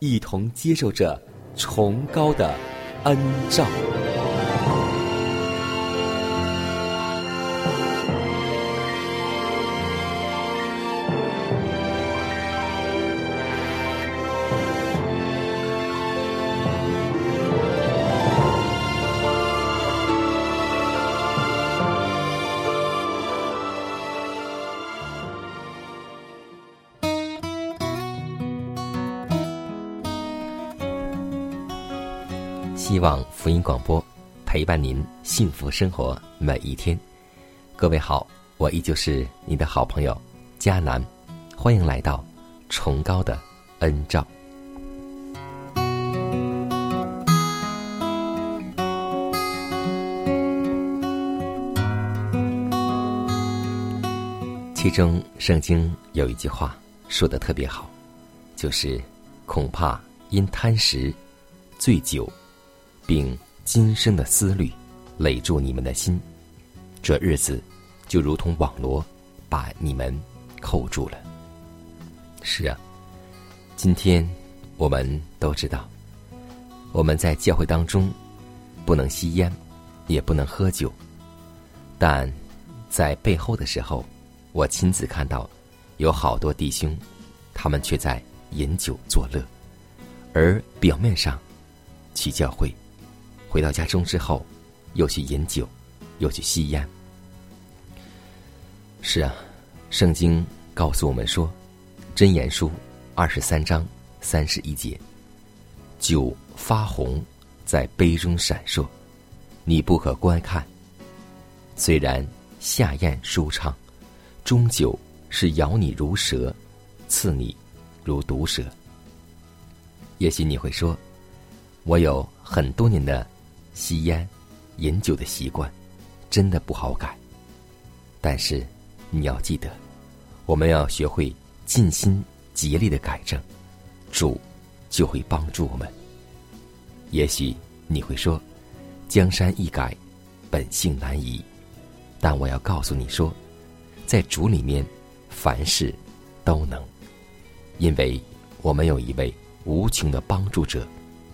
一同接受着崇高的恩照。福音广播陪伴您幸福生活每一天。各位好，我依旧是你的好朋友佳南，欢迎来到崇高的恩照。其中圣经有一句话说的特别好，就是恐怕因贪食、醉酒。并今生的思虑累住你们的心，这日子就如同网罗把你们扣住了。是啊，今天我们都知道，我们在教会当中不能吸烟，也不能喝酒，但在背后的时候，我亲自看到有好多弟兄，他们却在饮酒作乐，而表面上去教会。回到家中之后，又去饮酒，又去吸烟。是啊，圣经告诉我们说，《真言书》二十三章三十一节：“酒发红，在杯中闪烁，你不可观看。虽然下咽舒畅，终究是咬你如蛇，刺你如毒蛇。”也许你会说，我有很多年的。吸烟、饮酒的习惯，真的不好改。但是，你要记得，我们要学会尽心竭力的改正，主就会帮助我们。也许你会说，江山易改，本性难移。但我要告诉你说，在主里面，凡事都能，因为我们有一位无穷的帮助者，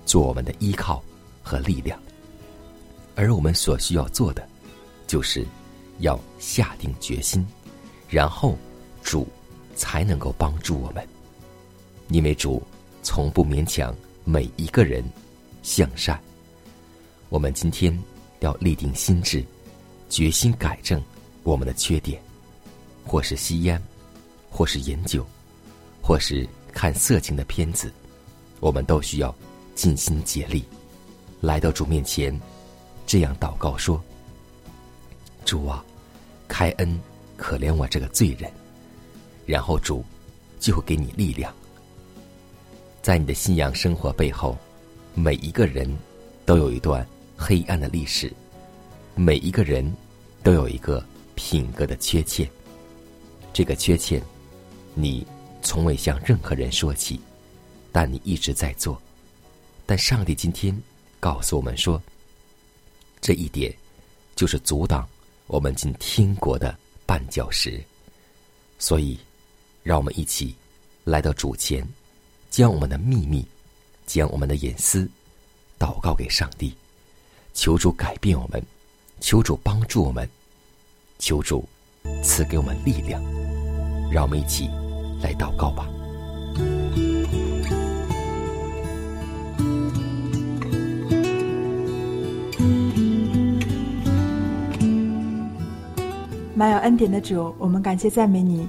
做我们的依靠和力量。而我们所需要做的，就是要下定决心，然后主才能够帮助我们。因为主从不勉强每一个人向善。我们今天要立定心志，决心改正我们的缺点，或是吸烟，或是饮酒，或是看色情的片子，我们都需要尽心竭力来到主面前。这样祷告说：“主啊，开恩可怜我这个罪人。”然后主就会给你力量。在你的信仰生活背后，每一个人都有一段黑暗的历史，每一个人都有一个品格的缺陷。这个缺陷，你从未向任何人说起，但你一直在做。但上帝今天告诉我们说。这一点，就是阻挡我们进天国的绊脚石。所以，让我们一起来到主前，将我们的秘密、将我们的隐私祷告给上帝，求主改变我们，求主帮助我们，求主赐给我们力量。让我们一起来祷告吧。满有恩典的主，我们感谢赞美你。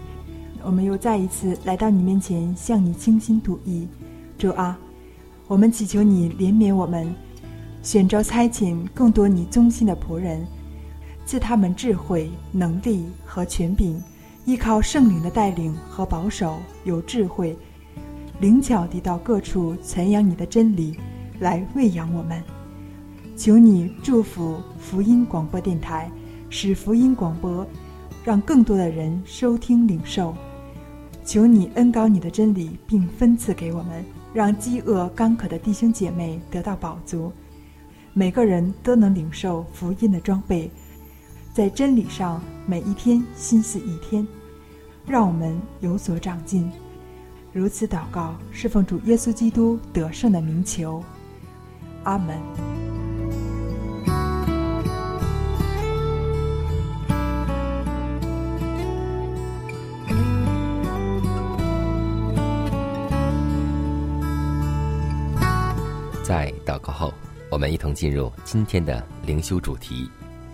我们又再一次来到你面前，向你倾心吐意。主啊，我们祈求你怜悯我们，选召差遣更多你忠心的仆人，赐他们智慧、能力和权柄，依靠圣灵的带领和保守，有智慧、灵巧地到各处传扬你的真理，来喂养我们。求你祝福福音广播电台。使福音广播，让更多的人收听领受。求你恩高你的真理，并分赐给我们，让饥饿干渴的弟兄姐妹得到饱足。每个人都能领受福音的装备，在真理上每一天心思一天，让我们有所长进。如此祷告，侍奉主耶稣基督得胜的名求。阿门。祷告后，我们一同进入今天的灵修主题，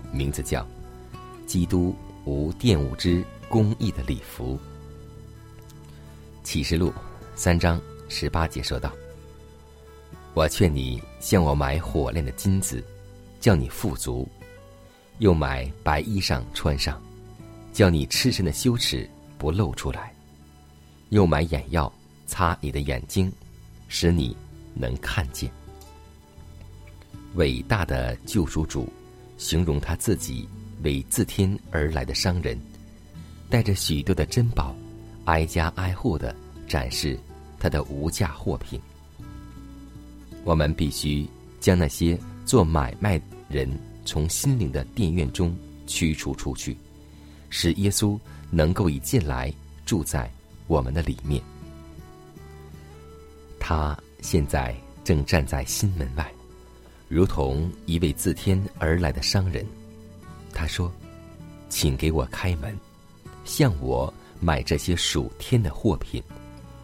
名字叫“基督无玷污之公义的礼服”。启示录三章十八节说道：“我劝你向我买火炼的金子，叫你富足；又买白衣裳穿上，叫你赤身的羞耻不露出来；又买眼药擦你的眼睛，使你能看见。”伟大的救赎主，形容他自己为自天而来的商人，带着许多的珍宝，挨家挨户的展示他的无价货品。我们必须将那些做买卖人从心灵的电院中驱除出去，使耶稣能够以进来住在我们的里面。他现在正站在心门外。如同一位自天而来的商人，他说：“请给我开门，向我买这些属天的货品，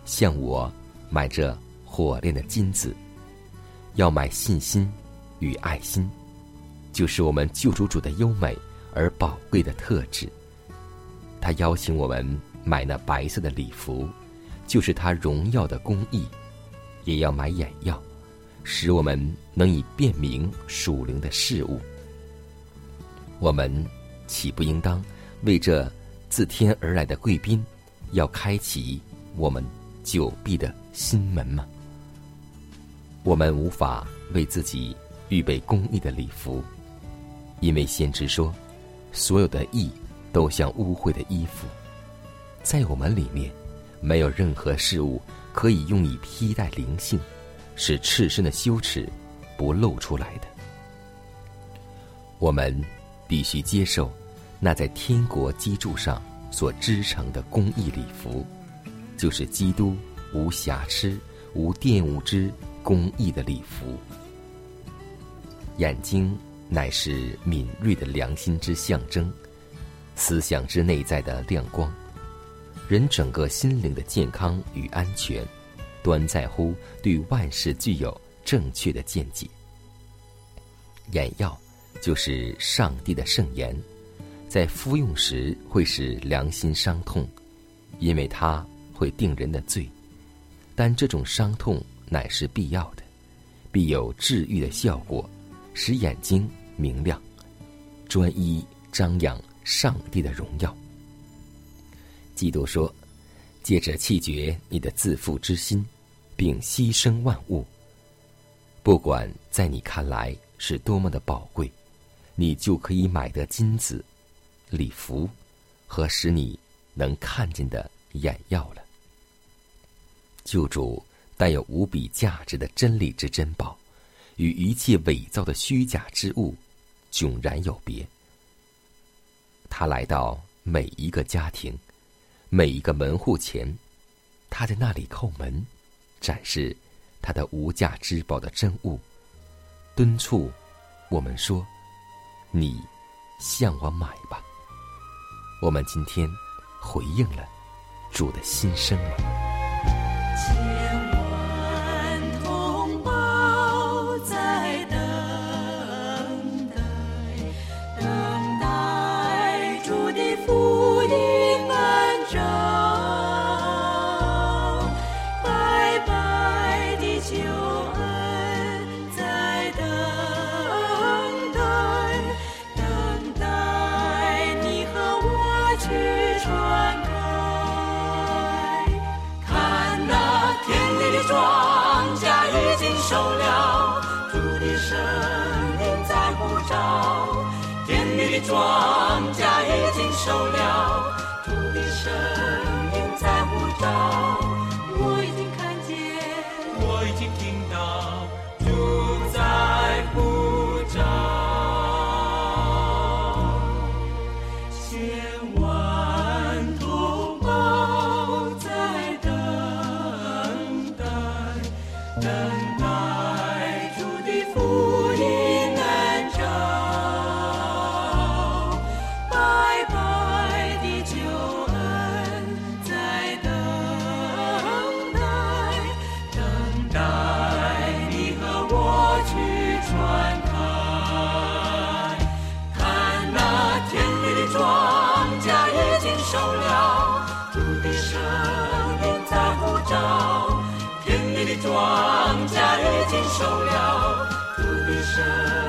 向我买这火炼的金子，要买信心与爱心，就是我们救主主的优美而宝贵的特质。他邀请我们买那白色的礼服，就是他荣耀的公义，也要买眼药。”使我们能以辨明属灵的事物，我们岂不应当为这自天而来的贵宾，要开启我们久闭的心门吗？我们无法为自己预备公义的礼服，因为先知说，所有的义都像污秽的衣服，在我们里面，没有任何事物可以用以披戴灵性。是赤身的羞耻不露出来的。我们必须接受那在天国基柱上所织成的公义礼服，就是基督无瑕疵、无玷污之公义的礼服。眼睛乃是敏锐的良心之象征，思想之内在的亮光，人整个心灵的健康与安全。端在乎对万事具有正确的见解。眼药就是上帝的圣言，在服用时会使良心伤痛，因为它会定人的罪。但这种伤痛乃是必要的，必有治愈的效果，使眼睛明亮，专一张扬上帝的荣耀。基督说。借着弃绝你的自负之心，并牺牲万物，不管在你看来是多么的宝贵，你就可以买得金子、礼服和使你能看见的眼药了。救主带有无比价值的真理之珍宝，与一切伪造的虚假之物迥然有别。他来到每一个家庭。每一个门户前，他在那里叩门，展示他的无价之宝的真物，敦促我们说：“你向我买吧。”我们今天回应了主的心声？走了土地神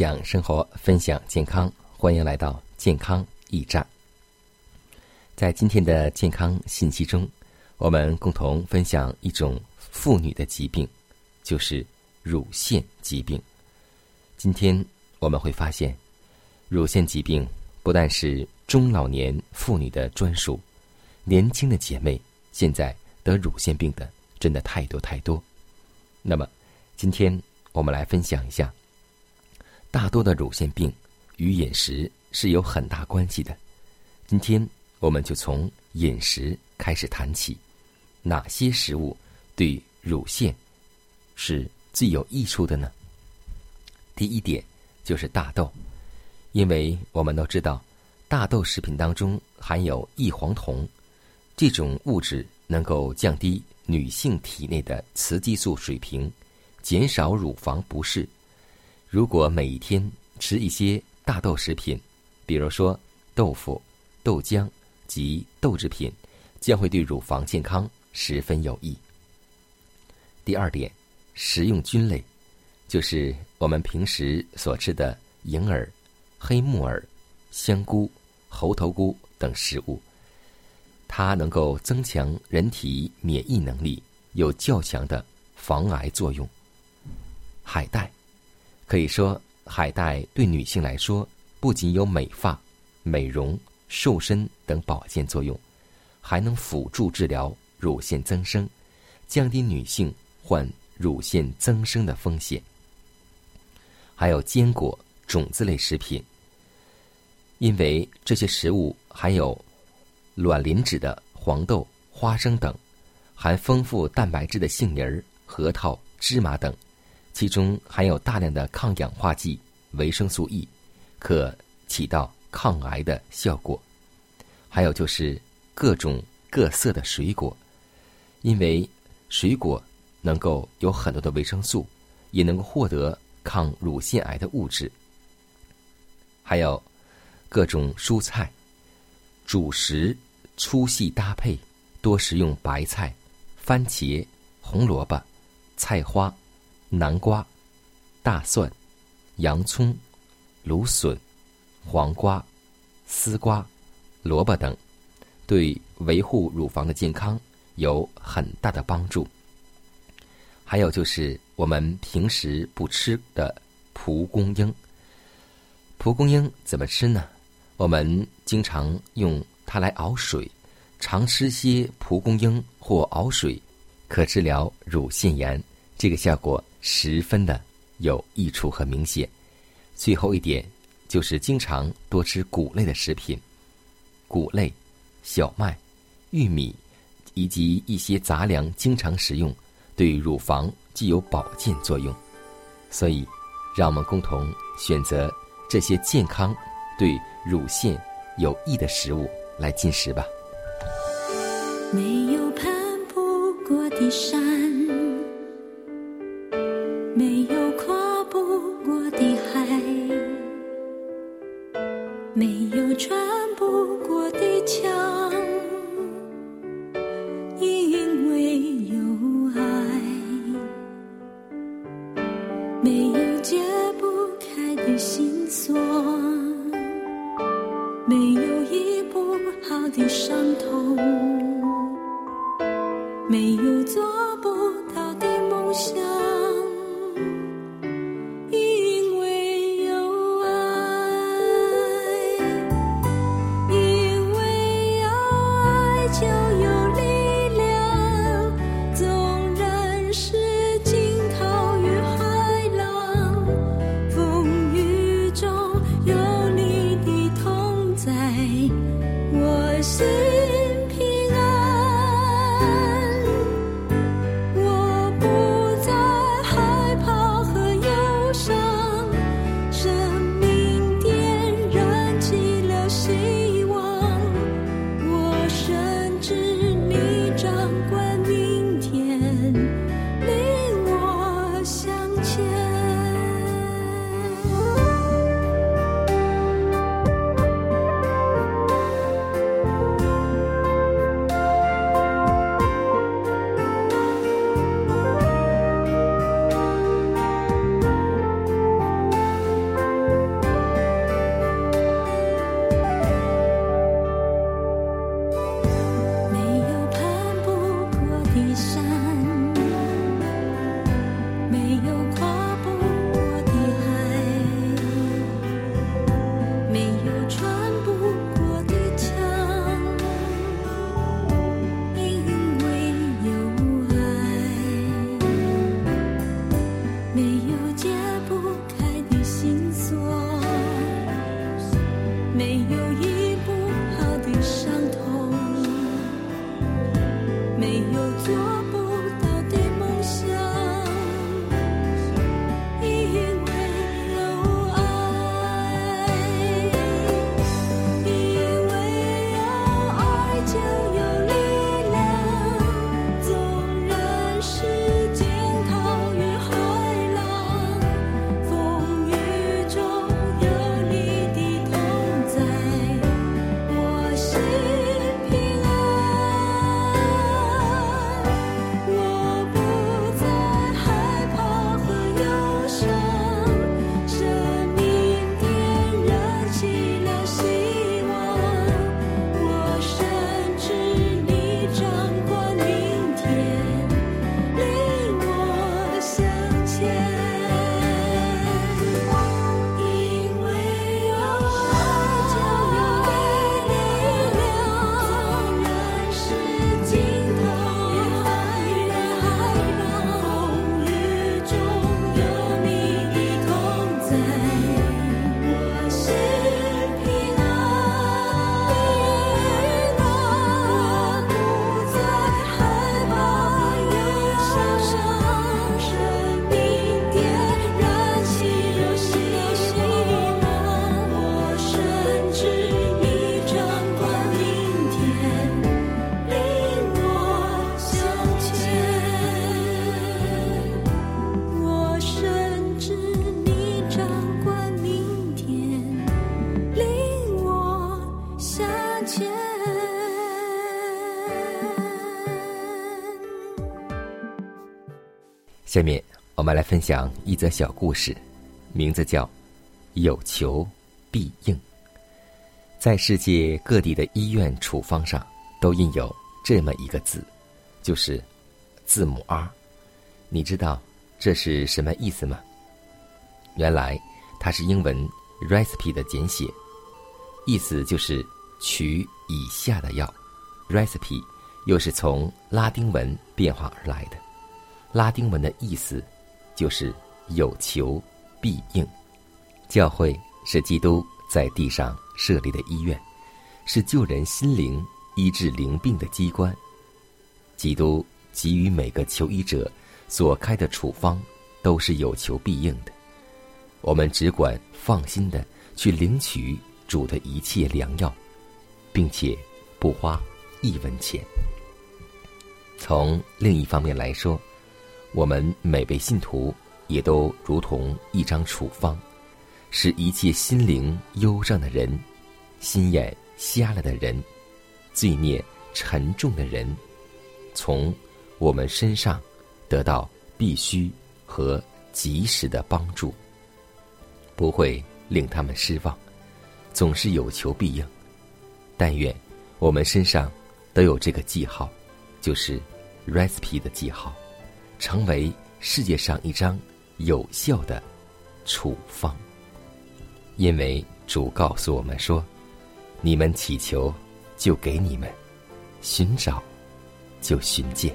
享生活，分享健康，欢迎来到健康驿站。在今天的健康信息中，我们共同分享一种妇女的疾病，就是乳腺疾病。今天我们会发现，乳腺疾病不但是中老年妇女的专属，年轻的姐妹现在得乳腺病的真的太多太多。那么，今天我们来分享一下，大多的乳腺病与饮食是有很大关系的。今天我们就从饮食开始谈起，哪些食物对乳腺是最有益处的呢？第一点就是大豆，因为我们都知道，大豆食品当中含有异黄酮，这种物质能够降低女性体内的雌激素水平，减少乳房不适。如果每一天吃一些大豆食品，比如说豆腐、豆浆及豆制品，将会对乳房健康十分有益。第二点，食用菌类，就是我们平时所吃的银耳、黑木耳、香菇、猴头菇等食物，它能够增强人体免疫能力，有较强的防癌作用。海带，可以说海带对女性来说，不仅有美发、美容、瘦身等保健作用，还能辅助治疗乳腺增生，降低女性患乳腺增生的风险。还有坚果、种子类食品，因为这些食物含有卵磷脂的黄豆、花生等，含丰富蛋白质的杏仁、核桃、芝麻等，其中含有大量的抗氧化剂、维生素 E，可起到抗癌的效果。还有就是各种各色的水果，因为水果能够有很多的维生素，也能够获得抗乳腺癌的物质。还有各种蔬菜、主食粗细搭配，多食用白菜、番茄、红萝卜、菜花、南瓜、大蒜、洋葱、芦笋、黄瓜、丝瓜。萝卜等，对维护乳房的健康有很大的帮助。还有就是我们平时不吃的蒲公英。蒲公英怎么吃呢？我们经常用它来熬水，常吃些蒲公英或熬水，可治疗乳腺炎。这个效果十分的有益处和明显。最后一点就是经常多吃谷类的食品。谷类、小麦、玉米以及一些杂粮，经常食用，对乳房具有保健作用。所以，让我们共同选择这些健康、对乳腺有益的食物来进食吧。没有攀不过的山，没有跨不过的海，没有穿不过的墙，因为有爱，没有解不开的心锁，没有医不好的伤痛。没有做不到下面我们来分享一则小故事，名字叫《有求必应》。在世界各地的医院处方上都印有这么一个字，就是字母 R。你知道这是什么意思吗？原来它是英文 recipe 的简写，意思就是取以下的药。recipe 又是从拉丁文变化而来的。拉丁文的意思就是有求必应。教会是基督在地上设立的医院，是救人心灵、医治灵病的机关。基督给予每个求医者所开的处方都是有求必应的。我们只管放心的去领取主的一切良药，并且不花一文钱。从另一方面来说，我们每位信徒也都如同一张处方，使一切心灵忧伤的人、心眼瞎了的人、罪孽沉重的人，从我们身上得到必须和及时的帮助，不会令他们失望，总是有求必应。但愿我们身上都有这个记号，就是 recipe 的记号。成为世界上一张有效的处方，因为主告诉我们说：“你们祈求，就给你们；寻找，就寻见。”